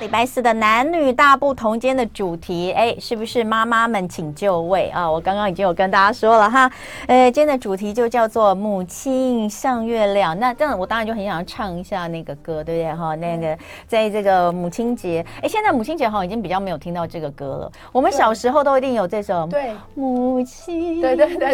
礼拜四的男女大不同，间的主题，哎，是不是妈妈们请就位啊？我刚刚已经有跟大家说了哈，呃，今天的主题就叫做母亲像月亮。那这样，我当然就很想要唱一下那个歌，对不对哈？那个在这个母亲节，哎，现在母亲节好像已经比较没有听到这个歌了。我们小时候都一定有这首，对，母亲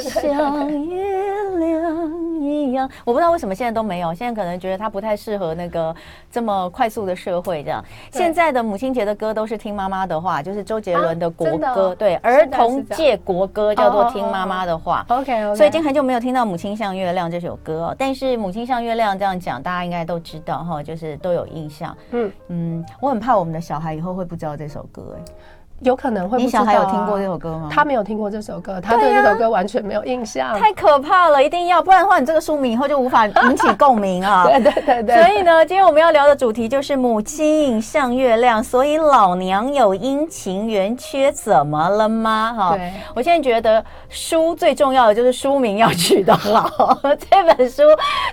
像月亮一样。我不知道为什么现在都没有，现在可能觉得它不太适合那个这么快速的社会这样。现在的母亲节的歌都是听妈妈的话，就是周杰伦的国歌，对，儿童界国歌叫做《听妈妈的话》。OK，所以已经很久没有听到《母亲像月亮》这首歌，但是《母亲像月亮》这样讲，大家应该都知道哈，就是都有印象。嗯嗯，我很怕我们的小孩以后会不知道这首歌哎。有可能会不知道、啊。你小孩有听过这首歌吗？他没有听过这首歌，他对这首歌完全没有印象。啊、太可怕了，一定要，不然的话，你这个书名以后就无法引起共鸣啊。对对对对。所以呢，今天我们要聊的主题就是母亲像月亮，所以老娘有阴晴圆缺，怎么了吗？哈，对，我现在觉得书最重要的就是书名要取得好。这本书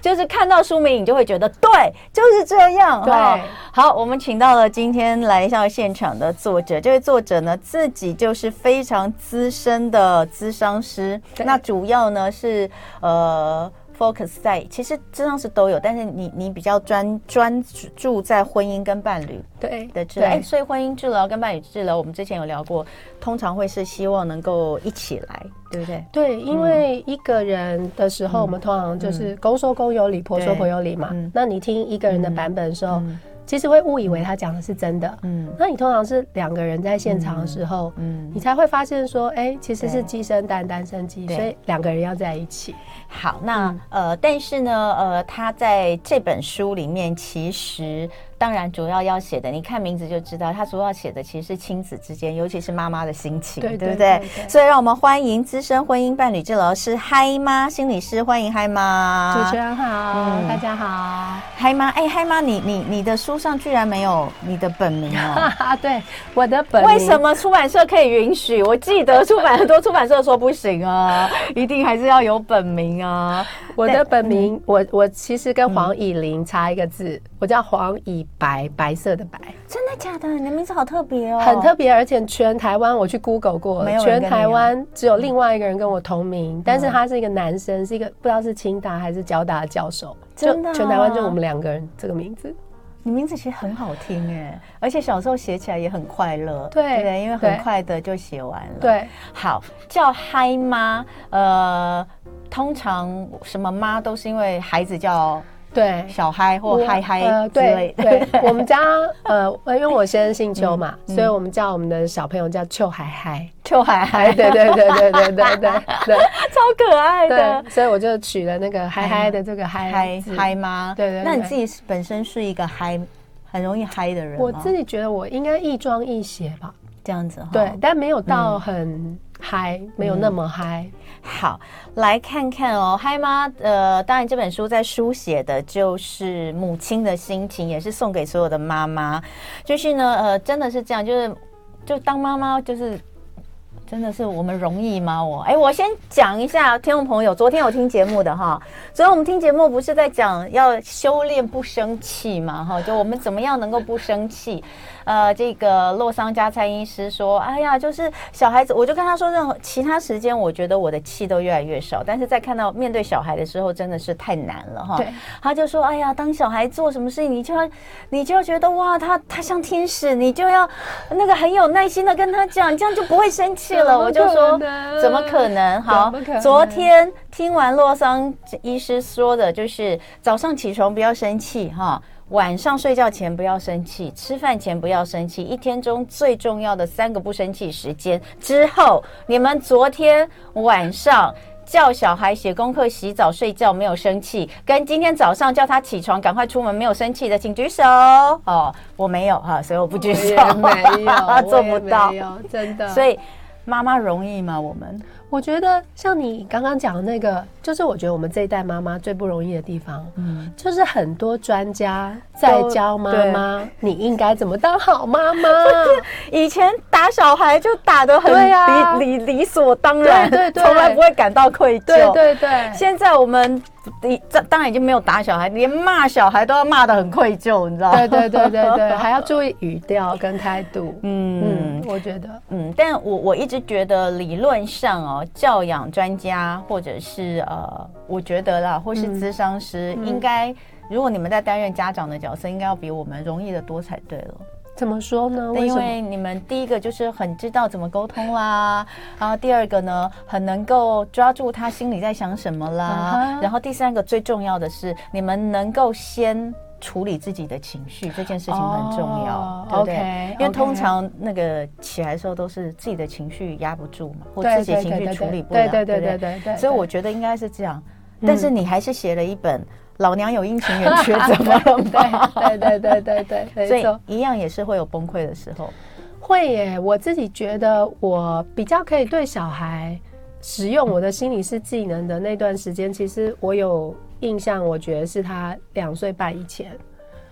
就是看到书名，你就会觉得对，就是这样。对，好，我们请到了今天来到现场的作者，这位作者。呢，自己就是非常资深的咨商师，那主要呢是呃 focus 在，其实咨商师都有，但是你你比较专专注在婚姻跟伴侣对的治疗，哎，所以婚姻治疗跟伴侣治疗，我们之前有聊过，通常会是希望能够一起来，对不对？对，因为一个人的时候，嗯、我们通常就是公说公有理，婆说婆有理嘛。那你听一个人的版本的时候。其实会误以为他讲的是真的，嗯，那你通常是两个人在现场的时候，嗯，你才会发现说，哎，其实是鸡生蛋，蛋生鸡，所以两个人要在一起。好，那呃，但是呢，呃，他在这本书里面其实。当然，主要要写的，你看名字就知道，他主要写的其实是亲子之间，尤其是妈妈的心情，对，对不对？所以让我们欢迎资深婚姻伴侣治疗师嗨妈心理师，欢迎嗨妈。主持人好，嗯、大家好，嗨妈，哎，嗨妈，你你你的书上居然没有你的本名啊？对，我的本名。为什么出版社可以允许？我记得出版很多出版社说不行啊，一定还是要有本名啊。我的本名，嗯、我我其实跟黄以玲差一个字，嗯、我叫黄以。白白色的白，真的假的？你的名字好特别哦，很特别，而且全台湾我去 Google 过，全台湾只有另外一个人跟我同名，但是他是一个男生，是一个不知道是清大还是交大的教授，真的，全台湾就我们两个人这个名字。你名字其实很好听哎，而且小时候写起来也很快乐，对对，因为很快的就写完了。对，好，叫嗨妈，呃，通常什么妈都是因为孩子叫。对，小嗨或嗨嗨之类的。对，我们家呃，因为我先生姓邱嘛，所以我们叫我们的小朋友叫邱海嗨，邱海嗨。对对对对对对对对，超可爱的。所以我就取了那个嗨嗨的这个嗨嗨嗨妈。对对。那你自己本身是一个嗨，很容易嗨的人。我自己觉得我应该亦庄亦谐吧，这样子。对，但没有到很嗨，没有那么嗨。好，来看看哦，嗨妈，呃，当然这本书在书写的就是母亲的心情，也是送给所有的妈妈。就是呢，呃，真的是这样，就是就当妈妈，就是真的是我们容易吗？我，哎，我先讲一下，听众朋友，昨天有听节目的哈，昨天我们听节目不是在讲要修炼不生气嘛，哈，就我们怎么样能够不生气。呃，这个洛桑加参医师说：“哎呀，就是小孩子，我就跟他说，任何其他时间，我觉得我的气都越来越少，但是在看到面对小孩的时候，真的是太难了哈。”对，他就说：“哎呀，当小孩做什么事情，你就要，你就要觉得哇，他他像天使，你就要那个很有耐心的跟他讲，这样就不会生气了。”我就说：“怎么可能？好，昨天听完洛桑医师说的，就是早上起床不要生气哈。”晚上睡觉前不要生气，吃饭前不要生气，一天中最重要的三个不生气时间之后，你们昨天晚上叫小孩写功课、洗澡、睡觉没有生气，跟今天早上叫他起床赶快出门没有生气的，请举手。哦，我没有哈，所以我不举手，没有，做不到，真的。所以妈妈容易吗？我们我觉得像你刚刚讲的那个，就是我觉得我们这一代妈妈最不容易的地方，嗯，就是很多专家在教妈妈你应该怎么当好妈妈。以前打小孩就打得很理理理所当然，对对，从来不会感到愧疚。对对对，现在我们。你这当然已经没有打小孩，连骂小孩都要骂得很愧疚，你知道吗？对对对对对，还要注意语调跟态度。嗯 嗯，我觉得，嗯，但我我一直觉得理论上哦，教养专家或者是呃，我觉得啦，或是咨商师，嗯、应该如果你们在担任家长的角色，应该要比我们容易的多才对了。怎么说呢？因为你们第一个就是很知道怎么沟通啦，然后第二个呢，很能够抓住他心里在想什么啦，然后第三个最重要的是，你们能够先处理自己的情绪，这件事情很重要，对不对？因为通常那个起来的时候都是自己的情绪压不住嘛，或自己的情绪处理不了，对对对对对。所以我觉得应该是这样，但是你还是写了一本。老娘有阴晴圆缺，怎么了 对对对对对，所以一样也是会有崩溃的时候。会耶，我自己觉得我比较可以对小孩使用我的心理师技能的那段时间，其实我有印象，我觉得是他两岁半以前。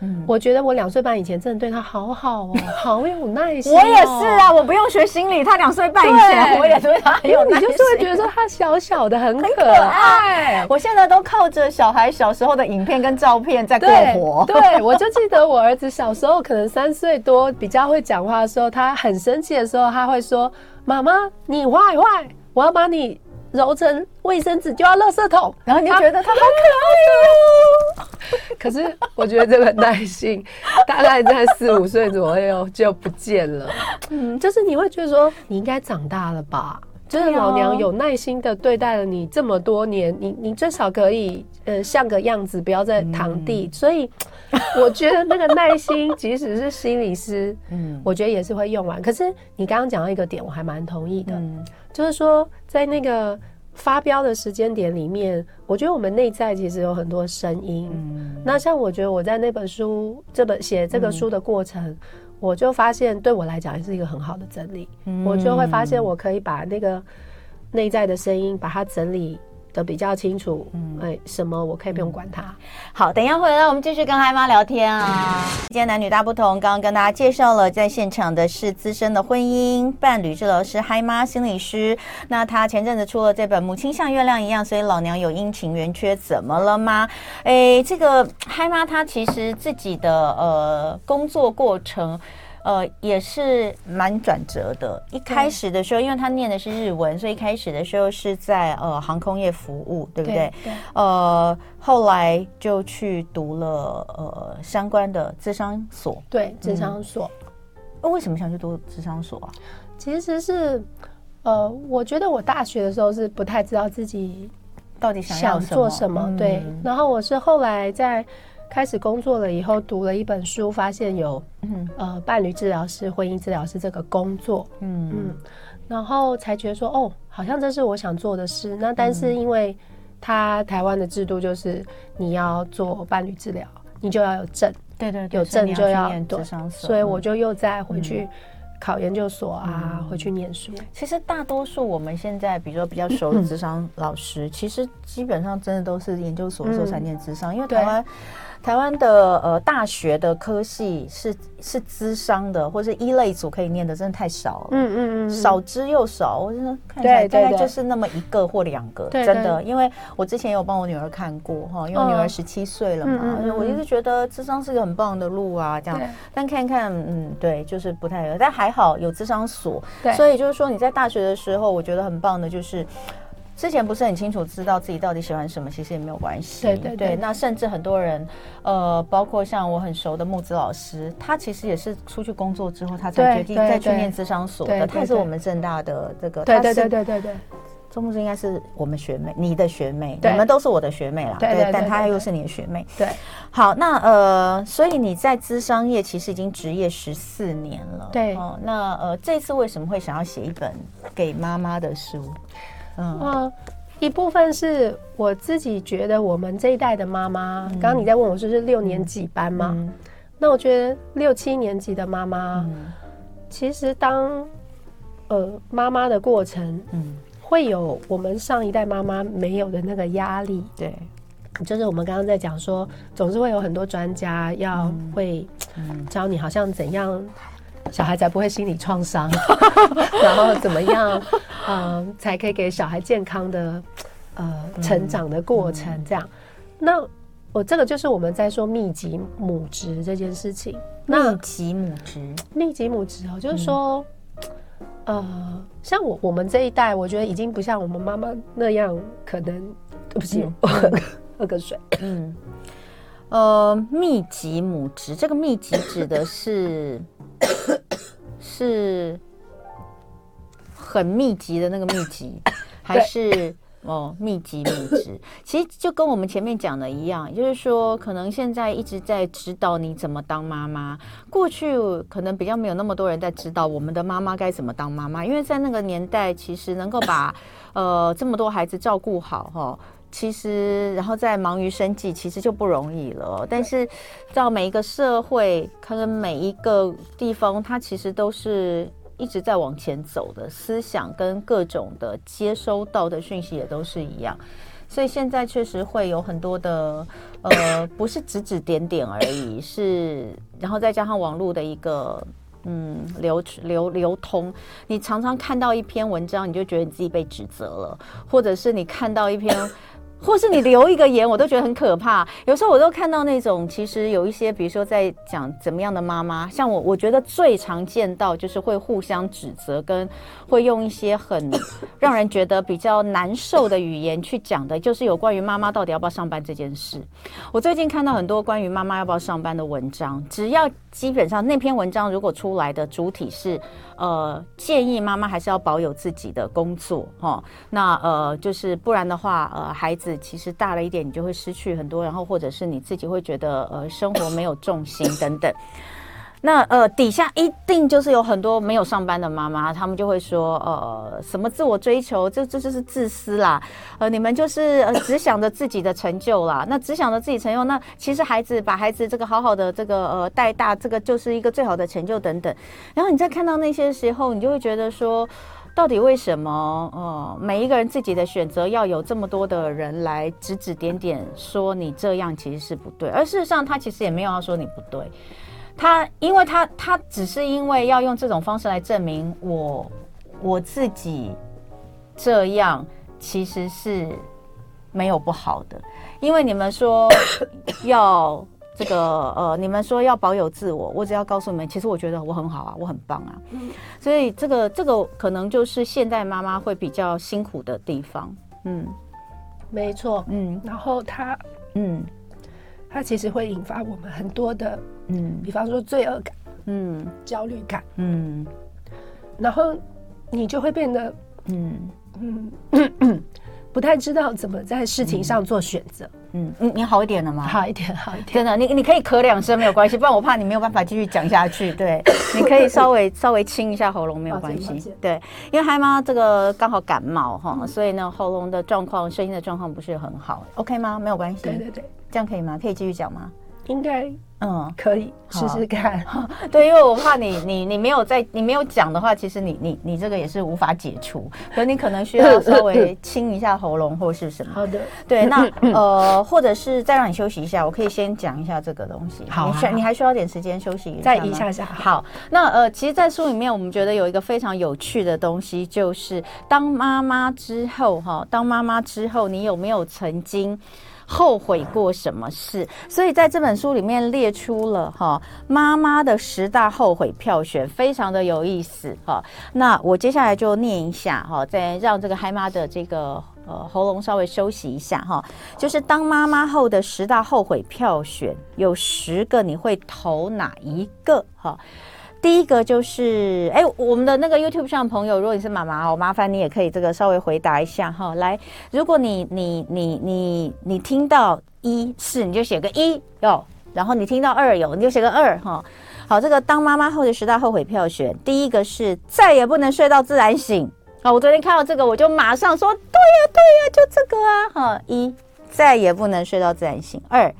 嗯，我觉得我两岁半以前真的对他好好哦，好有耐心。我也是啊，我不用学心理，他两岁半以前我也对他很有耐心。你就是会觉得说他小小的很可爱。我现在都靠着小孩小时候的影片跟照片在过活。对，我就记得我儿子小时候可能三岁多，比较会讲话的时候，他很生气的时候，他会说：“妈妈，你坏坏，我要把你。”揉成卫生纸就要垃圾桶，然后你就觉得它好可爱哦。可是我觉得这个耐心大概在四五岁左右就不见了。嗯，就是你会觉得说你应该长大了吧？就是老娘有耐心的对待了你这么多年，你你最少可以呃像个样子，不要再躺地。所以 我觉得那个耐心，即使是心理师，嗯，我觉得也是会用完。可是你刚刚讲到一个点，我还蛮同意的。就是说，在那个发飙的时间点里面，我觉得我们内在其实有很多声音。嗯、那像我觉得我在那本书这本写这个书的过程，嗯、我就发现对我来讲也是一个很好的整理。嗯、我就会发现我可以把那个内在的声音把它整理。的比较清楚，嗯，哎，什么我可以不用管他。好，等一下回来，我们继续跟嗨妈聊天啊。今天男女大不同，刚刚跟大家介绍了，在现场的是资深的婚姻伴侣治疗师嗨妈心理师。那他前阵子出了这本《母亲像月亮一样》，所以老娘有阴晴圆缺，怎么了吗？哎，这个嗨妈她其实自己的呃工作过程。呃，也是蛮转折的。一开始的时候，因为他念的是日文，所以一开始的时候是在呃航空业服务，对不对？对。呃，后来就去读了呃相关的智商所。对，智商所。那为什么想去读智商所啊？其实是呃，我觉得我大学的时候是不太知道自己到底想要做什么。对。然后我是后来在。开始工作了以后，读了一本书，发现有嗯呃伴侣治疗师、婚姻治疗师这个工作，嗯嗯，然后才觉得说，哦，好像这是我想做的事。那但是因为他台湾的制度就是你要做伴侣治疗，你就要有证，对对，有证就要对，所以我就又再回去。考研究所啊，嗯、回去念书。其实大多数我们现在，比如说比较熟的 智商老师，嗯、其实基本上真的都是研究所的时候才念咨商，嗯、因为台湾。台湾的呃大学的科系是是资商的，或是一类组可以念的，真的太少了。嗯嗯嗯，少之又少。我真的看起来大概就是那么一个或两个，真的。因为我之前有帮我女儿看过哈，因为我女儿十七岁了嘛，我一直觉得智商是个很棒的路啊，这样。但看看，嗯，对，就是不太有。但还好有智商所，所以就是说你在大学的时候，我觉得很棒的就是。之前不是很清楚知道自己到底喜欢什么，其实也没有关系。对对那甚至很多人，呃，包括像我很熟的木子老师，他其实也是出去工作之后，他才决定再去念智商所的。他是我们正大的这个，对对对对对对。周木子应该是我们学妹，你的学妹，你们都是我的学妹啦。对，但他又是你的学妹。对，好，那呃，所以你在资商业其实已经职业十四年了。对，哦，那呃，这次为什么会想要写一本给妈妈的书？嗯、呃，一部分是我自己觉得我们这一代的妈妈，刚刚、嗯、你在问我说是六年级班嘛？嗯、那我觉得六七年级的妈妈，嗯、其实当呃妈妈的过程，嗯，会有我们上一代妈妈没有的那个压力，对，就是我们刚刚在讲说，总是会有很多专家要会教你，好像怎样小孩才不会心理创伤，然后怎么样，嗯，才可以给小孩健康的呃成长的过程，这样。那我这个就是我们在说密集母职这件事情。密集母职，密集母职哦，就是说，嗯、呃，像我我们这一代，我觉得已经不像我们妈妈那样，可能对不起，我喝个喝个水。嗯，呃，密集母职，这个密集指的是 是很密集的那个密集，还是？哦，密集密集，其实就跟我们前面讲的一样，就是说，可能现在一直在指导你怎么当妈妈。过去可能比较没有那么多人在指导我们的妈妈该怎么当妈妈，因为在那个年代，其实能够把呃这么多孩子照顾好，哈，其实然后再忙于生计，其实就不容易了。但是到每一个社会，可能每一个地方，它其实都是。一直在往前走的思想跟各种的接收到的讯息也都是一样，所以现在确实会有很多的呃，不是指指点点而已，是然后再加上网络的一个嗯流流流通，你常常看到一篇文章，你就觉得你自己被指责了，或者是你看到一篇。或是你留一个言，我都觉得很可怕。有时候我都看到那种，其实有一些，比如说在讲怎么样的妈妈，像我，我觉得最常见到就是会互相指责，跟会用一些很 让人觉得比较难受的语言去讲的，就是有关于妈妈到底要不要上班这件事。我最近看到很多关于妈妈要不要上班的文章，只要基本上那篇文章如果出来的主体是。呃，建议妈妈还是要保有自己的工作哈。那呃，就是不然的话，呃，孩子其实大了一点，你就会失去很多，然后或者是你自己会觉得呃，生活没有重心等等。那呃，底下一定就是有很多没有上班的妈妈，他们就会说，呃，什么自我追求，这这就是自私啦，呃，你们就是呃只想着自己的成就啦，那只想着自己成就，那其实孩子把孩子这个好好的这个呃带大，这个就是一个最好的成就等等。然后你再看到那些时候，你就会觉得说，到底为什么呃每一个人自己的选择要有这么多的人来指指点点，说你这样其实是不对，而事实上他其实也没有要说你不对。他，因为他，他只是因为要用这种方式来证明我，我自己这样其实是没有不好的。因为你们说 要这个，呃，你们说要保有自我，我只要告诉你们，其实我觉得我很好啊，我很棒啊。所以这个，这个可能就是现代妈妈会比较辛苦的地方。嗯，没错。嗯，然后他，嗯。他其实会引发我们很多的，嗯，比方说罪恶感，嗯，焦虑感，嗯，然后你就会变得，嗯嗯，不太知道怎么在事情上做选择，嗯，你你好一点了吗？好一点，好一点，真的，你你可以咳两声没有关系，不然我怕你没有办法继续讲下去。对，你可以稍微稍微清一下喉咙没有关系，对，因为嗨妈这个刚好感冒哈，所以呢喉咙的状况、声音的状况不是很好，OK 吗？没有关系，对对对。这样可以吗？可以继续讲吗？应该，嗯，可以试试看。对，因为我怕你，你，你没有在，你没有讲的话，其实你，你，你这个也是无法解除。可你可能需要稍微清一下喉咙或是什么。好的。对，那呃，或者是再让你休息一下，我可以先讲一下这个东西。好，你需你还需要点时间休息一下。再一下下。好，那呃，其实，在书里面，我们觉得有一个非常有趣的东西，就是当妈妈之后，哈，当妈妈之后，你有没有曾经？后悔过什么事？所以在这本书里面列出了哈妈妈的十大后悔票选，非常的有意思哈。那我接下来就念一下哈，再让这个嗨妈的这个呃喉咙稍微休息一下哈。就是当妈妈后的十大后悔票选，有十个，你会投哪一个哈？第一个就是，哎，我们的那个 YouTube 上的朋友，如果你是妈妈，我麻烦你也可以这个稍微回答一下哈。来，如果你你你你你听到一是，你就写个一哟，然后你听到二有，你就写个二哈。好，这个当妈妈后的十大后悔票选，第一个是再也不能睡到自然醒。好，我昨天看到这个，我就马上说，对呀对呀，就这个啊哈。一再也不能睡到自然醒。二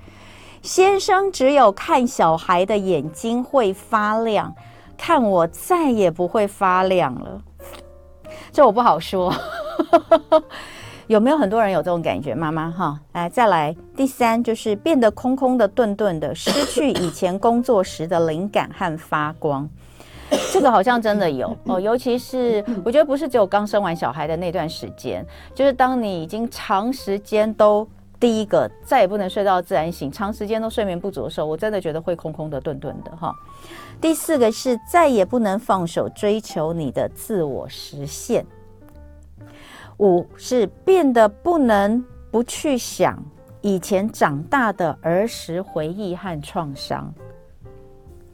先生只有看小孩的眼睛会发亮。看我再也不会发亮了。这我不好说。有没有很多人有这种感觉？妈妈哈，来再来。第三就是变得空空的、顿顿的，失去以前工作时的灵感和发光。这个好像真的有哦，尤其是我觉得不是只有刚生完小孩的那段时间，就是当你已经长时间都第一个再也不能睡到自然醒，长时间都睡眠不足的时候，我真的觉得会空空的、顿顿的哈。第四个是再也不能放手追求你的自我实现。五是变得不能不去想以前长大的儿时回忆和创伤。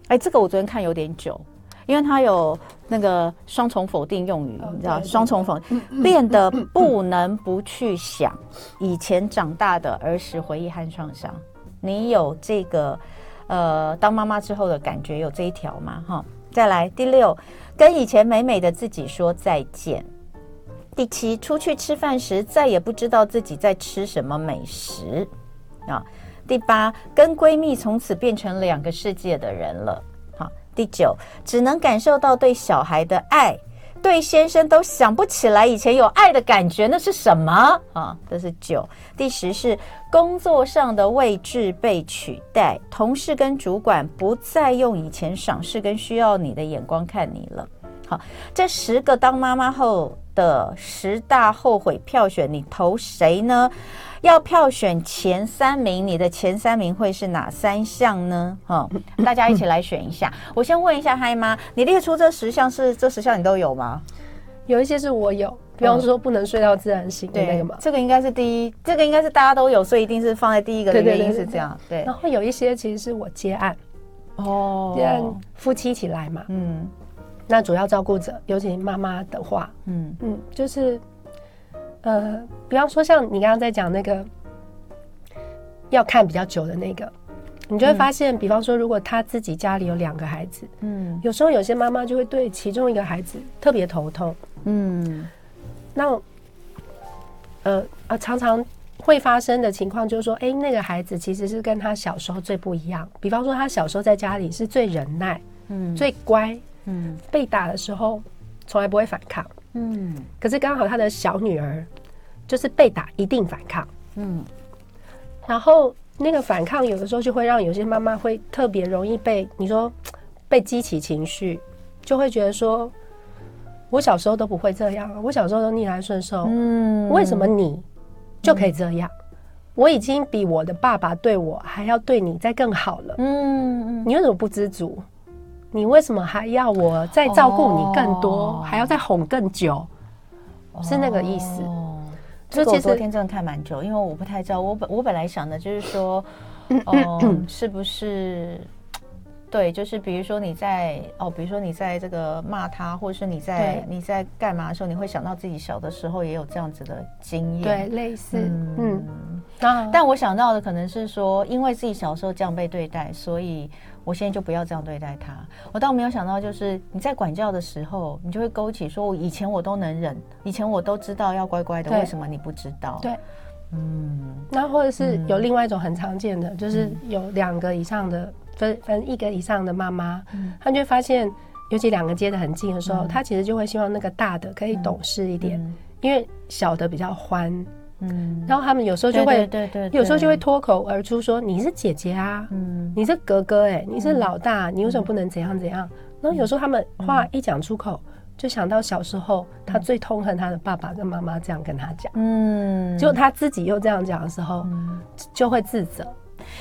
哎，这个我昨天看有点久。因为它有那个双重否定用语，你知道，双重否定，变得不能不去想以前长大的儿时回忆和创伤。你有这个呃，当妈妈之后的感觉有这一条吗？哈，再来第六，跟以前美美的自己说再见。第七，出去吃饭时再也不知道自己在吃什么美食啊。第八，跟闺蜜从此变成两个世界的人了。好第九，只能感受到对小孩的爱，对先生都想不起来以前有爱的感觉，那是什么啊？这是九。第十是工作上的位置被取代，同事跟主管不再用以前赏识跟需要你的眼光看你了。好，这十个当妈妈后的十大后悔票选，你投谁呢？要票选前三名，你的前三名会是哪三项呢？哈，大家一起来选一下。我先问一下嗨妈，你列出这十项是这十项你都有吗？有一些是我有，比方说不能睡到自然醒的那个嘛。这个应该是第一，这个应该是大家都有，所以一定是放在第一个的原因是这样。对。然后有一些其实是我接案，哦，夫妻一起来嘛，嗯，那主要照顾者，尤其妈妈的话，嗯嗯，就是。呃，比方说像你刚刚在讲那个要看比较久的那个，你就会发现，比方说如果他自己家里有两个孩子，嗯，有时候有些妈妈就会对其中一个孩子特别头痛，嗯，那呃啊常常会发生的情况就是说，哎，那个孩子其实是跟他小时候最不一样。比方说他小时候在家里是最忍耐，嗯，最乖，嗯，被打的时候从来不会反抗，嗯，可是刚好他的小女儿。就是被打一定反抗，嗯，然后那个反抗有的时候就会让有些妈妈会特别容易被你说被激起情绪，就会觉得说，我小时候都不会这样，我小时候都逆来顺受，嗯，为什么你就可以这样？我已经比我的爸爸对我还要对你再更好了，嗯，你为什么不知足？你为什么还要我再照顾你更多，还要再哄更久？是那个意思。所以其实昨天真的看蛮久，因为我不太知道。我本我本来想的就是说，嗯，是不是？对，就是比如说你在哦，比如说你在这个骂他，或者是你在你在干嘛的时候，你会想到自己小的时候也有这样子的经验，对，类似，嗯。但我想到的可能是说，因为自己小时候这样被对待，所以。我现在就不要这样对待他。我倒没有想到，就是你在管教的时候，你就会勾起说，我以前我都能忍，以前我都知道要乖乖的，为什么你不知道？对，嗯。那或者是有另外一种很常见的，就是有两个以上的分分一个以上的妈妈，嗯。她就会发现，尤其两个接得很近的时候，她其实就会希望那个大的可以懂事一点，因为小的比较欢。嗯，然后他们有时候就会，对对，有时候就会脱口而出说：“你是姐姐啊，嗯，你是哥哥，哎，你是老大，你为什么不能怎样怎样？”然后有时候他们话一讲出口，就想到小时候他最痛恨他的爸爸跟妈妈这样跟他讲，嗯，结果他自己又这样讲的时候，就会自责。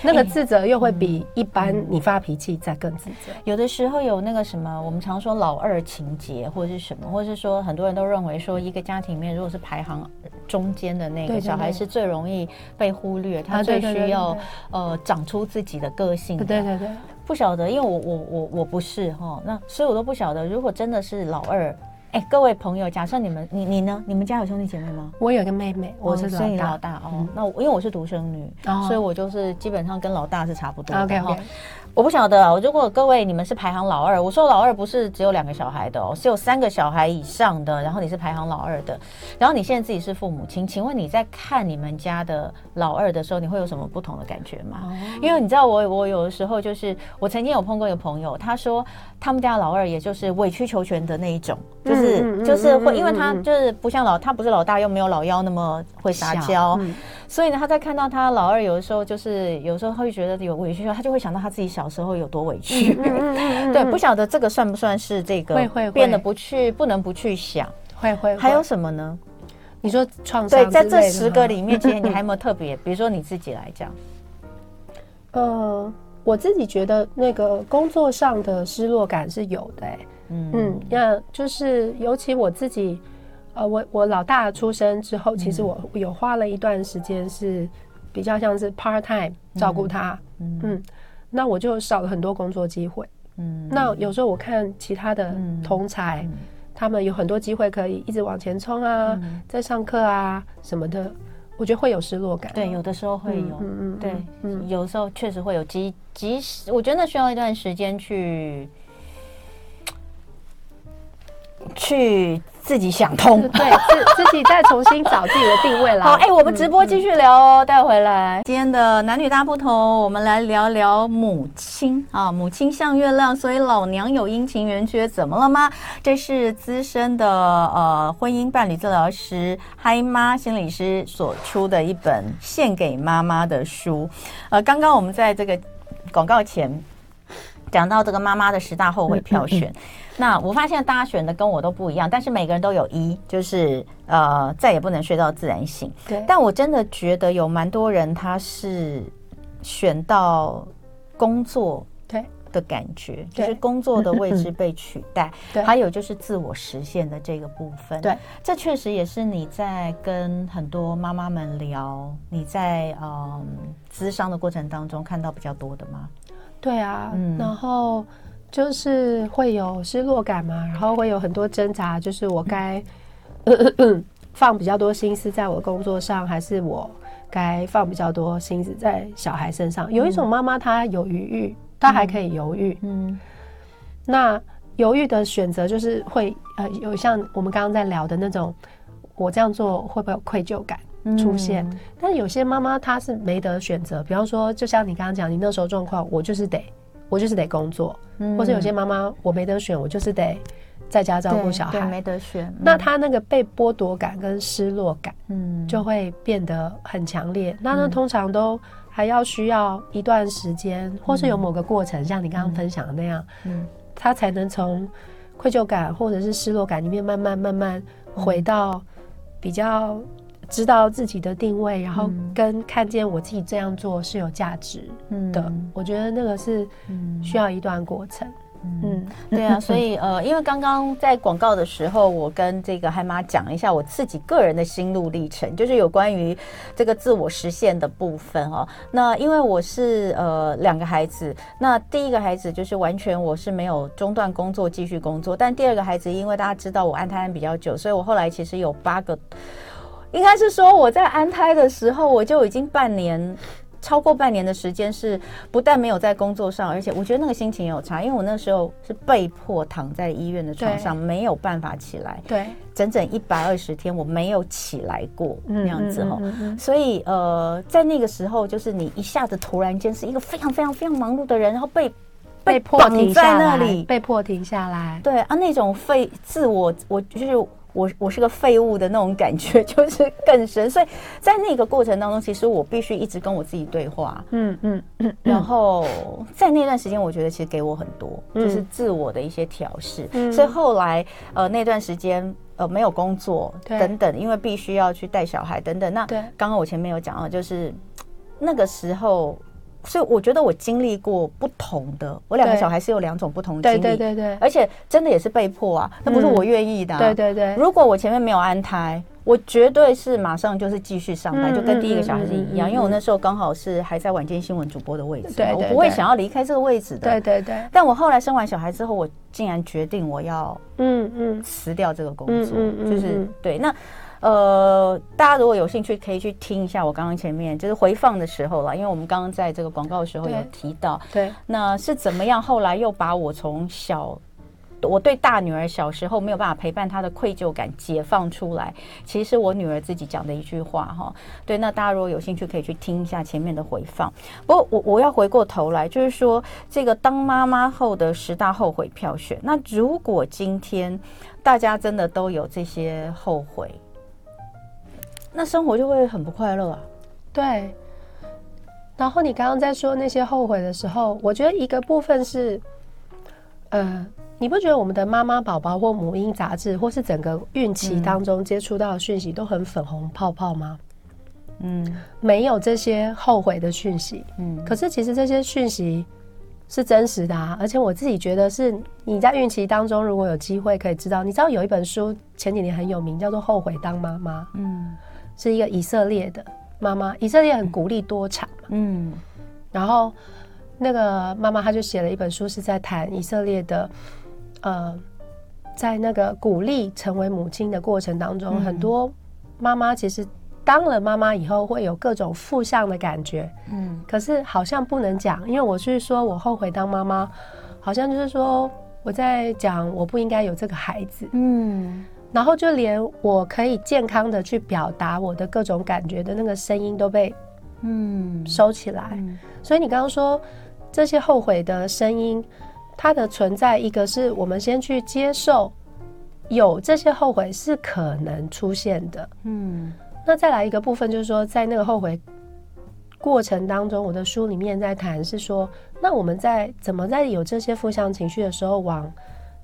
那个自责又会比一般你发脾气再更自责。有的时候有那个什么，我们常说老二情节，或者是什么，或者是说很多人都认为说，一个家庭里面如果是排行中间的那个小孩是最容易被忽略，他最需要呃长出自己的个性。对对对，不晓得，因为我我我我不是哈，那所以我都不晓得，如果真的是老二。哎，各位朋友，假设你们你你呢？你们家有兄弟姐妹吗？我有个妹妹，我是所以老大哦。那我因为我是独生女，所以我就是基本上跟老大是差不多的。OK。我不晓得，如果各位你们是排行老二，我说老二不是只有两个小孩的哦，是有三个小孩以上的，然后你是排行老二的，然后你现在自己是父母亲，请问你在看你们家的老二的时候，你会有什么不同的感觉吗？因为你知道我我有的时候就是我曾经有碰过一个朋友，他说他们家老二也就是委曲求全的那一种，就是。是，就是会，因为他就是不像老，他不是老大，又没有老幺那么会撒娇，所以呢，他在看到他老二有的时候就是有时候会觉得有委屈，他就会想到他自己小时候有多委屈。对，不晓得这个算不算是这个会会变得不去不能不去想，会会。还有什么呢？你说创伤？对，在这十个里面，其实你还有没有 特别？比如说你自己来讲，呃，我自己觉得那个工作上的失落感是有的，欸，嗯。嗯，那就是尤其我自己，呃，我我老大出生之后，其实我有花了一段时间是比较像是 part time 照顾他，嗯，嗯，那我就少了很多工作机会，嗯，那有时候我看其他的同才。嗯他们有很多机会可以一直往前冲啊，嗯、在上课啊什么的，我觉得会有失落感。对，有的时候会有，嗯嗯，对，嗯，有的时候确实会有，即即使我觉得那需要一段时间去去。自己想通，对，自 自己再重新找自己的定位了。好，哎、欸，我们直播继续聊哦，待会回来。今天的男女大不同，我们来聊聊母亲啊。母亲像月亮，所以老娘有阴晴圆缺，怎么了吗？这是资深的呃婚姻伴侣治疗师嗨妈心理师所出的一本献给妈妈的书。呃，刚刚我们在这个广告前讲到这个妈妈的十大后悔票选。嗯嗯嗯那我发现大家选的跟我都不一样，但是每个人都有一，就是呃再也不能睡到自然醒。对，但我真的觉得有蛮多人他是选到工作对的感觉，就是工作的位置被取代。对，还有就是自我实现的这个部分。对，这确实也是你在跟很多妈妈们聊，你在嗯咨商的过程当中看到比较多的吗？对啊，嗯，然后。就是会有失落感嘛，然后会有很多挣扎，就是我该 放比较多心思在我的工作上，还是我该放比较多心思在小孩身上？有一种妈妈她有余裕，她还可以犹豫。嗯，那犹豫的选择就是会呃有像我们刚刚在聊的那种，我这样做会不会有愧疚感出现？但有些妈妈她是没得选择，比方说就像你刚刚讲，你那时候状况，我就是得。我就是得工作，嗯、或者有些妈妈我没得选，我就是得在家照顾小孩，没得选。嗯、那他那个被剥夺感跟失落感，嗯，就会变得很强烈。嗯、那那通常都还要需要一段时间，嗯、或是有某个过程，像你刚刚分享的那样，嗯，他才能从愧疚感或者是失落感里面慢慢慢慢回到比较。知道自己的定位，然后跟看见我自己这样做是有价值的，嗯、我觉得那个是需要一段过程。嗯，嗯 对啊，所以呃，因为刚刚在广告的时候，我跟这个嗨妈讲一下我自己个人的心路历程，就是有关于这个自我实现的部分哦。那因为我是呃两个孩子，那第一个孩子就是完全我是没有中断工作继续工作，但第二个孩子因为大家知道我安胎安比较久，所以我后来其实有八个。应该是说我在安胎的时候，我就已经半年，超过半年的时间是不但没有在工作上，而且我觉得那个心情也有差，因为我那时候是被迫躺在医院的床上，没有办法起来。对，整整一百二十天我没有起来过那样子哈。所以呃，在那个时候，就是你一下子突然间是一个非常非常非常忙碌的人，然后被被迫停在那里，被迫停下来。对啊，那种废自我，我就是。我我是个废物的那种感觉，就是更深。所以在那个过程当中，其实我必须一直跟我自己对话。嗯嗯嗯。然后在那段时间，我觉得其实给我很多，就是自我的一些调试。嗯。所以后来呃那段时间呃没有工作等等，因为必须要去带小孩等等。那刚刚我前面有讲到，就是那个时候。所以我觉得我经历过不同的，我两个小孩是有两种不同的经历，对对对对，而且真的也是被迫啊，那不是我愿意的，啊，对对对。如果我前面没有安胎，我绝对是马上就是继续上班，就跟第一个小孩是一样，因为我那时候刚好是还在晚间新闻主播的位置，对我不会想要离开这个位置的，对对对。但我后来生完小孩之后，我竟然决定我要嗯嗯。辞掉这个工作，就是对那。呃，大家如果有兴趣，可以去听一下我刚刚前面就是回放的时候了，因为我们刚刚在这个广告的时候有提到，对，那是怎么样？后来又把我从小我对大女儿小时候没有办法陪伴她的愧疚感解放出来，其实是我女儿自己讲的一句话哈。对，那大家如果有兴趣，可以去听一下前面的回放。不过我我要回过头来，就是说这个当妈妈后的十大后悔票选。那如果今天大家真的都有这些后悔，那生活就会很不快乐啊。对。然后你刚刚在说那些后悔的时候，我觉得一个部分是，呃。你不觉得我们的妈妈宝宝或母婴杂志，或是整个孕期当中接触到的讯息都很粉红泡泡吗？嗯，没有这些后悔的讯息。嗯，可是其实这些讯息是真实的啊，而且我自己觉得是你在孕期当中如果有机会可以知道，你知道有一本书前几年很有名，叫做《后悔当妈妈》。嗯，是一个以色列的妈妈，以色列很鼓励多产嘛。嗯，然后那个妈妈她就写了一本书，是在谈以色列的。呃，在那个鼓励成为母亲的过程当中，嗯、很多妈妈其实当了妈妈以后会有各种负向的感觉，嗯，可是好像不能讲，因为我是说我后悔当妈妈，好像就是说我在讲我不应该有这个孩子，嗯，然后就连我可以健康的去表达我的各种感觉的那个声音都被嗯。收起来，嗯、所以你刚刚说这些后悔的声音。它的存在，一个是我们先去接受，有这些后悔是可能出现的，嗯，那再来一个部分就是说，在那个后悔过程当中，我的书里面在谈是说，那我们在怎么在有这些负向情绪的时候，往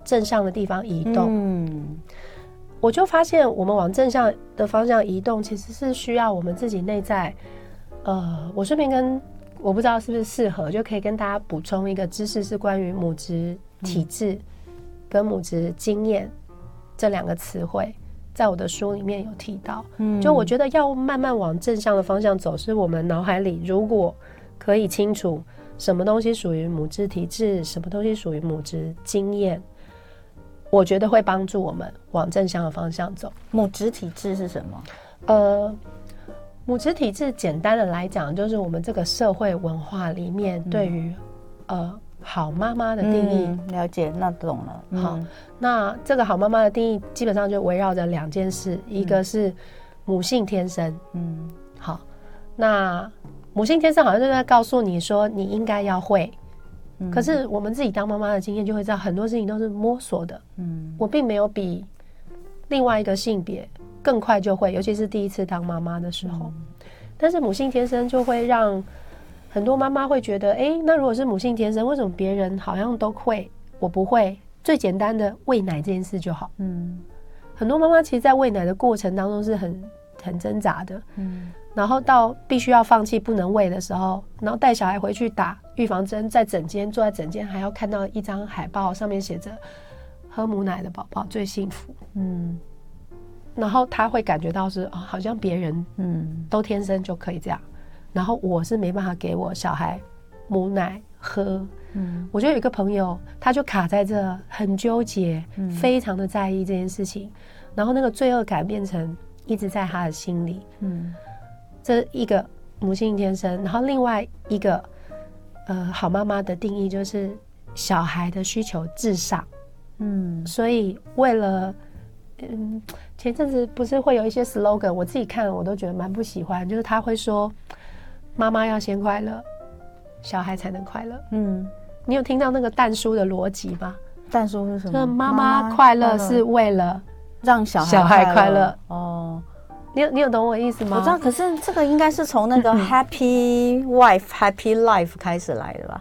正向的地方移动，嗯，我就发现我们往正向的方向移动，其实是需要我们自己内在，呃，我顺便跟。我不知道是不是适合，就可以跟大家补充一个知识，是关于母职体质跟母职经验这两个词汇，在我的书里面有提到。嗯，就我觉得要慢慢往正向的方向走，是我们脑海里如果可以清楚什么东西属于母职体质，什么东西属于母职经验，我觉得会帮助我们往正向的方向走。母职体制是什么？呃。母职体制，简单的来讲，就是我们这个社会文化里面对于、嗯、呃好妈妈的定义、嗯。了解，那懂了。嗯、好，那这个好妈妈的定义，基本上就围绕着两件事，嗯、一个是母性天生。嗯，好，那母性天生好像就在告诉你说，你应该要会。嗯、可是我们自己当妈妈的经验就会知道，很多事情都是摸索的。嗯，我并没有比另外一个性别。更快就会，尤其是第一次当妈妈的时候。嗯、但是母性天生就会让很多妈妈会觉得，哎，那如果是母性天生，为什么别人好像都会，我不会？最简单的喂奶这件事就好。嗯，很多妈妈其实，在喂奶的过程当中是很很挣扎的。嗯，然后到必须要放弃不能喂的时候，然后带小孩回去打预防针，在整间坐在整间，还要看到一张海报，上面写着“喝母奶的宝宝最幸福”。嗯。然后他会感觉到是啊，好像别人嗯都天生就可以这样，然后我是没办法给我小孩母奶喝。嗯，我觉得有一个朋友，他就卡在这，很纠结，非常的在意这件事情，然后那个罪恶感变成一直在他的心里。嗯，这一个母性天生，然后另外一个呃好妈妈的定义就是小孩的需求至上。嗯，所以为了。嗯，前阵子不是会有一些 slogan，我自己看我都觉得蛮不喜欢，就是他会说妈妈要先快乐，小孩才能快乐。嗯，你有听到那个蛋叔的逻辑吗？蛋叔是什么？就是妈妈快乐是为了让小孩快乐。哦，你有你有懂我意思吗？我知道，可是这个应该是从那个 Happy Wife Happy Life 开始来的吧？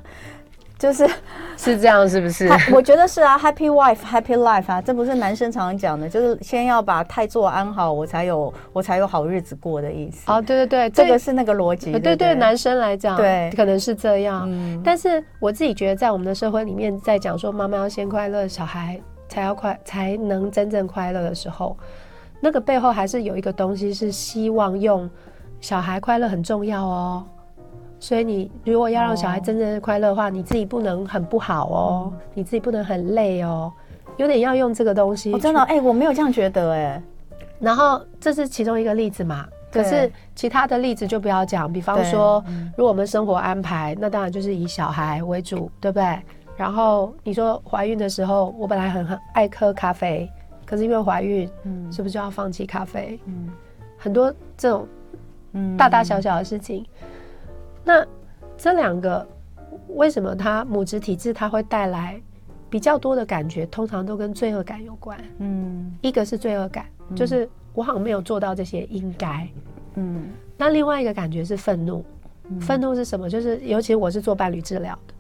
就是 是这样，是不是？我觉得是啊，Happy wife, happy life 啊，这不是男生常常讲的，就是先要把太做安好，我才有我才有好日子过的意思。哦，对对对，这个是那个逻辑。对对，对男生来讲，对，可能是这样。嗯，但是我自己觉得，在我们的社会里面，在讲说妈妈要先快乐，小孩才要快，才能真正快乐的时候，那个背后还是有一个东西，是希望用小孩快乐很重要哦。所以你如果要让小孩真正的快乐的话，你自己不能很不好哦，你自己不能很累哦，有点要用这个东西。我真的哎，我没有这样觉得哎。然后这是其中一个例子嘛，可是其他的例子就不要讲。比方说，如果我们生活安排，那当然就是以小孩为主，对不对？然后你说怀孕的时候，我本来很很爱喝咖啡，可是因为怀孕，嗯，是不是就要放弃咖啡？嗯，很多这种，嗯，大大小小的事情。嗯、那这两个为什么它母职体质它会带来比较多的感觉？通常都跟罪恶感有关。嗯，一个是罪恶感，嗯、就是我好像没有做到这些应该。嗯，那另外一个感觉是愤怒。愤怒是什么？就是尤其我是做伴侣治疗的，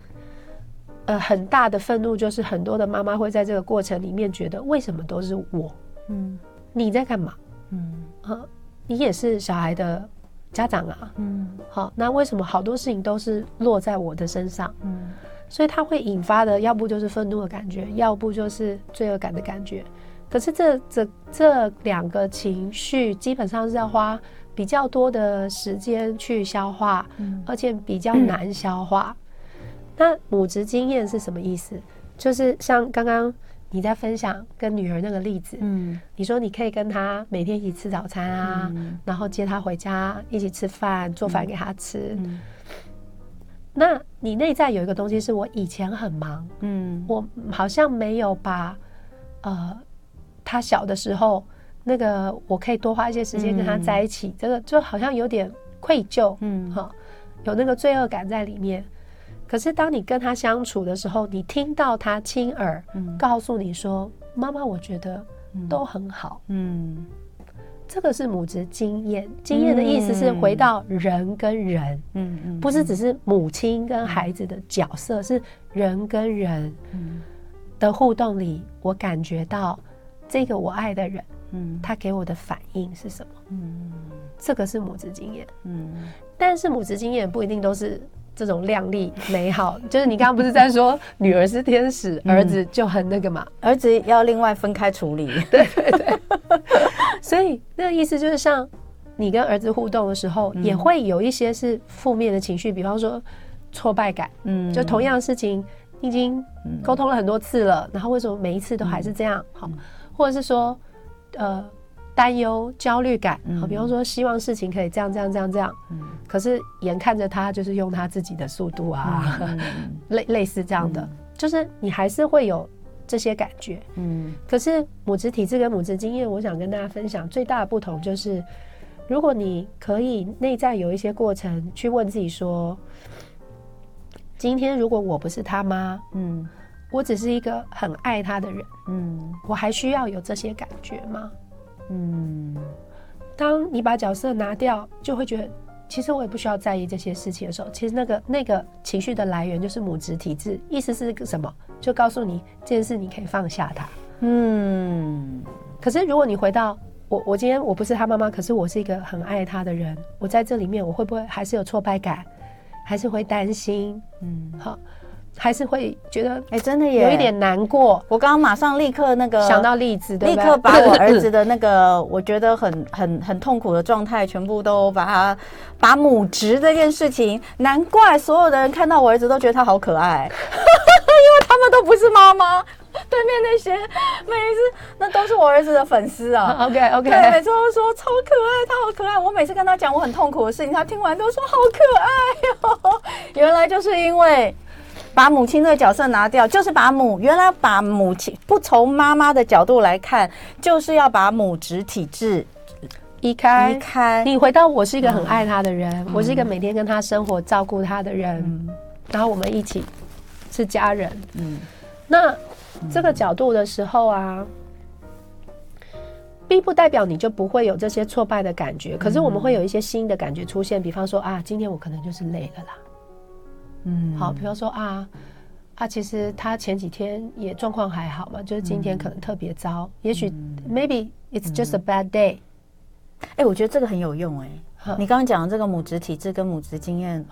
呃，很大的愤怒就是很多的妈妈会在这个过程里面觉得，为什么都是我？嗯，你在干嘛？嗯，啊，你也是小孩的家长啊。嗯，好，那为什么好多事情都是落在我的身上？嗯，所以它会引发的，要不就是愤怒的感觉，要不就是罪恶感的感觉。可是这这这两个情绪基本上是要花比较多的时间去消化，嗯、而且比较 难消化。嗯、那母职经验是什么意思？就是像刚刚你在分享跟女儿那个例子，嗯，你说你可以跟她每天一起吃早餐啊，嗯、然后接她回家一起吃饭，做饭给她吃。那你内在有一个东西是我以前很忙，嗯，我好像没有把呃，她小的时候。那个我可以多花一些时间跟她在一起，嗯、这个就好像有点愧疚，嗯，哈，有那个罪恶感在里面。可是当你跟他相处的时候，你听到他亲耳告诉你说：“嗯、妈妈，我觉得都很好。”嗯，这个是母职经验。经验的意思是回到人跟人，嗯嗯，不是只是母亲跟孩子的角色，嗯、是人跟人的互动里，我感觉到这个我爱的人。嗯，他给我的反应是什么？嗯，这个是母职经验。嗯，但是母职经验不一定都是这种靓丽美好。就是你刚刚不是在说女儿是天使，儿子就很那个嘛？儿子要另外分开处理。对 对对。所以那个意思就是，像你跟儿子互动的时候，也会有一些是负面的情绪，比方说挫败感。嗯，就同样的事情，你已经沟通了很多次了，然后为什么每一次都还是这样？好，或者是说。呃，担忧、焦虑感，好，比方说希望事情可以这样、这样、这样、这样，嗯，可是眼看着他就是用他自己的速度啊，类类似这样的，就是你还是会有这些感觉，嗯，可是母职体质跟母职经验，我想跟大家分享最大的不同就是，如果你可以内在有一些过程去问自己说，今天如果我不是他妈，嗯。我只是一个很爱他的人，嗯，我还需要有这些感觉吗？嗯，当你把角色拿掉，就会觉得其实我也不需要在意这些事情的时候，其实那个那个情绪的来源就是母职体质，意思是个什么？就告诉你这件事你可以放下它。嗯，可是如果你回到我，我今天我不是他妈妈，可是我是一个很爱他的人，我在这里面我会不会还是有挫败感，还是会担心？嗯，好。还是会觉得，哎，真的也有一点难过。我刚刚马上立刻那个想到例子，立刻把我儿子的那个 我觉得很很很痛苦的状态，全部都把他把母职这件事情，难怪所有的人看到我儿子都觉得他好可爱，因为他们都不是妈妈。对面那些每一次那都是我儿子的粉丝啊。OK OK，对，每次都说超可爱，他好可爱。我每次跟他讲我很痛苦的事情，他听完都说好可爱哟。原来就是因为。把母亲这个角色拿掉，就是把母原来把母亲不从妈妈的角度来看，就是要把母职体制移开。移开，你回到我是一个很爱他的人，嗯、我是一个每天跟他生活、照顾他的人，嗯、然后我们一起是家人。嗯，那这个角度的时候啊，并不代表你就不会有这些挫败的感觉，可是我们会有一些新的感觉出现，比方说啊，今天我可能就是累了啦。嗯，好，比方说啊啊，其实他前几天也状况还好嘛，就是今天可能特别糟，嗯、也许 maybe it's just a bad day。哎、欸，我觉得这个很有用哎、欸，你刚刚讲的这个母职体质跟母职经验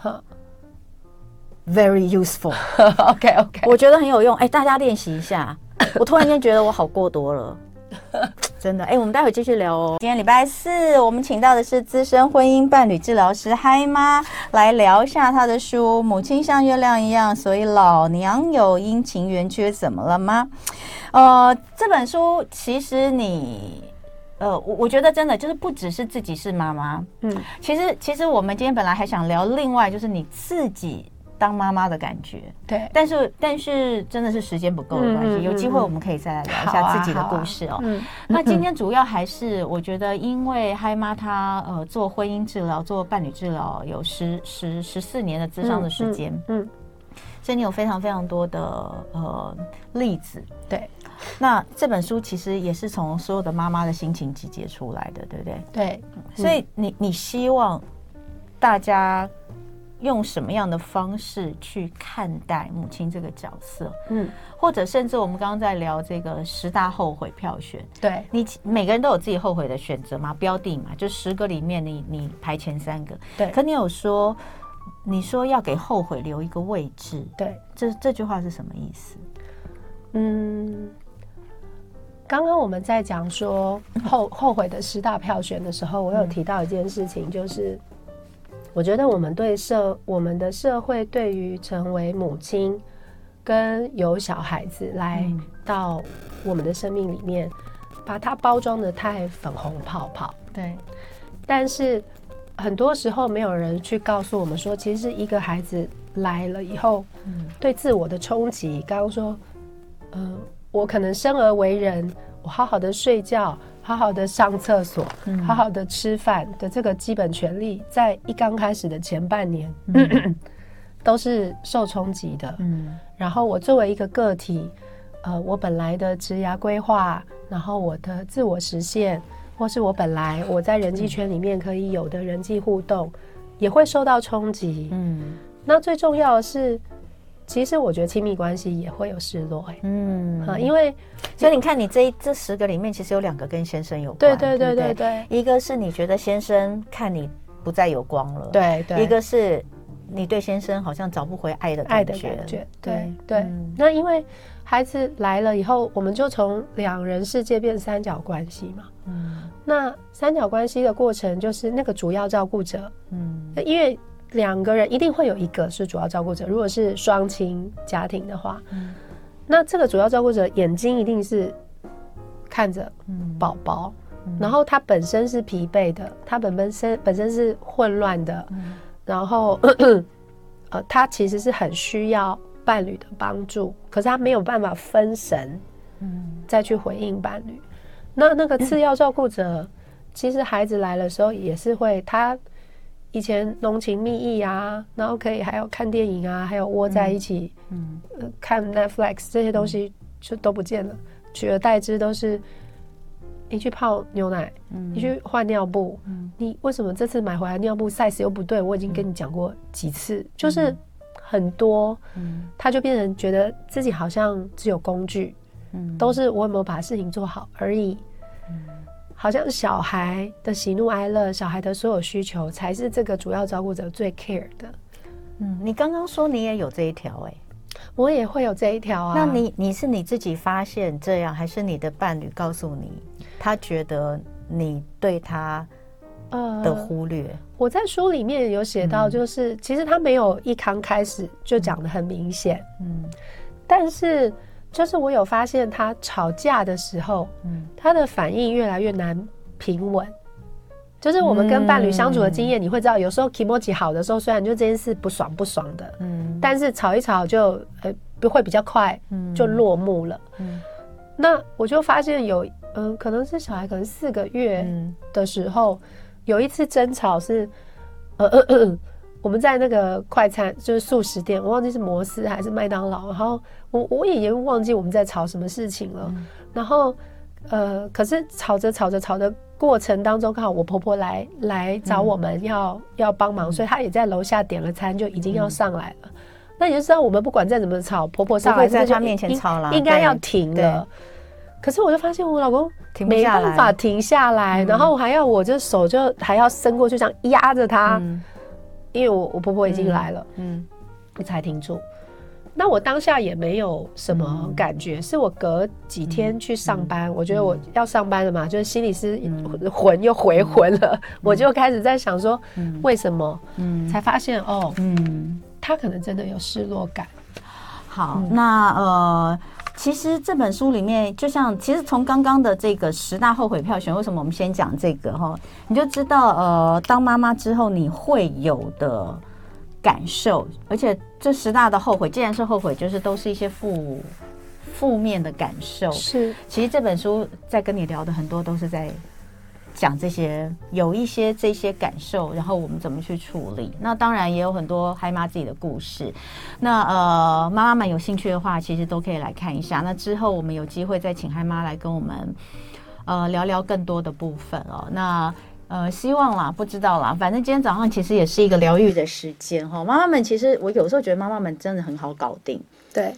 ，very useful。OK OK，我觉得很有用，哎、欸，大家练习一下。我突然间觉得我好过多了。真的哎、欸，我们待会继续聊哦。今天礼拜四，我们请到的是资深婚姻伴侣治疗师嗨妈来聊一下她的书《母亲像月亮一样》，所以老娘有阴晴圆缺怎么了吗？呃，这本书其实你，呃，我我觉得真的就是不只是自己是妈妈，嗯，其实其实我们今天本来还想聊另外，就是你自己当妈妈的感觉。对，但是但是真的是时间不够的关系，嗯、有机会我们可以再来聊一下自己的故事哦。嗯、那今天主要还是我觉得，因为嗨妈她呃做婚姻治疗、做伴侣治疗有十十十四年的咨商的时间，嗯所以你有非常非常多的呃例子，对。那这本书其实也是从所有的妈妈的心情集结出来的，对不对？对。所以你你希望大家用什么样的方式去看待母亲这个角色？嗯，或者甚至我们刚刚在聊这个十大后悔票选，对你每个人都有自己后悔的选择嘛？标的嘛，就十个里面你你排前三个，对。可你有说。你说要给后悔留一个位置，对，这这句话是什么意思？嗯，刚刚我们在讲说后后悔的十大票选的时候，我有提到一件事情，就是我觉得我们对社我们的社会对于成为母亲跟有小孩子来到我们的生命里面，把它包装的太粉红泡泡，对，但是。很多时候没有人去告诉我们说，其实一个孩子来了以后，嗯，对自我的冲击。刚刚说，嗯，我可能生而为人，我好好的睡觉，好好的上厕所，好好的吃饭的这个基本权利，在一刚开始的前半年，嗯，都是受冲击的。嗯，然后我作为一个个体，呃，我本来的职涯规划，然后我的自我实现。或是我本来我在人际圈里面可以有的人际互动，也会受到冲击。嗯，那最重要的是，其实我觉得亲密关系也会有失落。哎，嗯，啊，因为所以你看，你这这十个里面，其实有两个跟先生有关。对对对对对，一个是你觉得先生看你不再有光了。对对，一个是你对先生好像找不回爱的爱的感觉。对对，那因为。孩子来了以后，我们就从两人世界变三角关系嘛。嗯，那三角关系的过程就是那个主要照顾者。嗯，因为两个人一定会有一个是主要照顾者。如果是双亲家庭的话，嗯，那这个主要照顾者眼睛一定是看着宝宝，嗯，然后他本身是疲惫的，他本本身本身是混乱的，嗯，然后呃，他其实是很需要。伴侣的帮助，可是他没有办法分神，嗯，再去回应伴侣。那那个次要照顾者，其实孩子来的时候也是会，他以前浓情蜜意啊，然后可以还有看电影啊，还有窝在一起，嗯，看 Netflix 这些东西就都不见了，取而代之都是你去泡牛奶，嗯，你去换尿布，嗯，你为什么这次买回来尿布 size 又不对？我已经跟你讲过几次，就是。很多，嗯，他就变成觉得自己好像只有工具，嗯，都是我有没有把事情做好而已，嗯，好像小孩的喜怒哀乐，小孩的所有需求才是这个主要照顾者最 care 的，嗯，你刚刚说你也有这一条，哎，我也会有这一条啊，那你你是你自己发现这样，还是你的伴侣告诉你，他觉得你对他？呃的忽略，我在书里面有写到，就是、嗯、其实他没有一刚开始就讲的很明显，嗯，但是就是我有发现他吵架的时候，嗯，他的反应越来越难平稳，就是我们跟伴侣相处的经验，你会知道，有时候 kimochi 好的时候，虽然就这件事不爽不爽的，嗯，但是吵一吵就呃不会比较快，嗯，就落幕了，那我就发现有，嗯、呃，可能是小孩可能四个月的时候。嗯有一次争吵是，呃呃呃，我们在那个快餐就是素食店，我忘记是摩斯还是麦当劳，然后我我也已经忘记我们在吵什么事情了。嗯、然后呃，可是吵着吵着吵的过程当中，刚好我婆婆来来找我们要、嗯、要帮忙，所以她也在楼下点了餐，就已经要上来了。嗯、那你就知道，我们不管再怎么吵，婆婆上来在她面前吵了，应该要停了。可是我就发现我老公没办法停下来，然后还要我这手就还要伸过去这样压着他，因为我我婆婆已经来了，嗯，我才停住。那我当下也没有什么感觉，是我隔几天去上班，我觉得我要上班了嘛，就是心里是魂又回魂了，我就开始在想说，为什么？嗯，才发现哦，嗯，他可能真的有失落感。好，那呃。其实这本书里面，就像其实从刚刚的这个十大后悔票选，为什么我们先讲这个哈？你就知道，呃，当妈妈之后你会有的感受，而且这十大的后悔，既然是后悔，就是都是一些负负面的感受。是，其实这本书在跟你聊的很多都是在讲这些，有一些这些感受，然后我们怎么去处理。那当然也有很多嗨妈自己的故事。那呃，妈妈们有兴趣的话，其实都可以来看一下。那之后我们有机会再请嗨妈来跟我们呃聊聊更多的部分哦。那。呃，希望啦，不知道啦，反正今天早上其实也是一个疗愈的时间哈。妈妈们，其实我有时候觉得妈妈们真的很好搞定。对，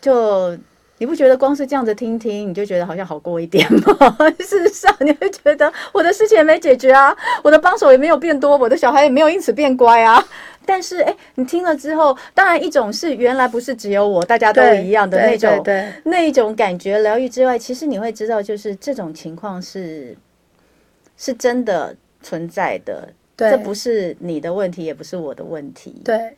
就你不觉得光是这样子听听，你就觉得好像好过一点吗？事实上，你会觉得我的事情也没解决啊，我的帮手也没有变多，我的小孩也没有因此变乖啊。但是，哎，你听了之后，当然一种是原来不是只有我，大家都一样的那种，那一种感觉疗愈之外，其实你会知道，就是这种情况是。是真的存在的，对，这不是你的问题，也不是我的问题。对，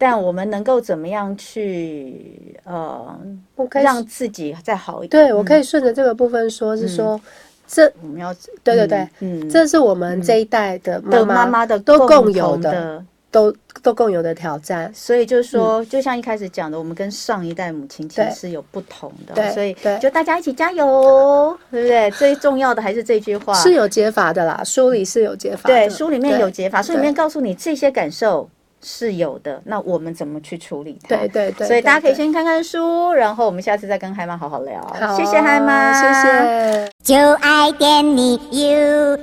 但我们能够怎么样去呃，我可以让自己再好一点？对，我可以顺着这个部分说，是说、嗯、这我们要对对对，嗯，这是我们这一代的妈妈妈妈的都共有的。都都共有的挑战，所以就是说，就像一开始讲的，我们跟上一代母亲其实是有不同的，对，所以就大家一起加油，对不对？最重要的还是这句话，是有解法的啦，书里是有解法，对，书里面有解法，书里面告诉你这些感受是有的，那我们怎么去处理它？对对对，所以大家可以先看看书，然后我们下次再跟嗨妈好好聊。谢谢嗨妈，谢谢，就爱点你 UFO。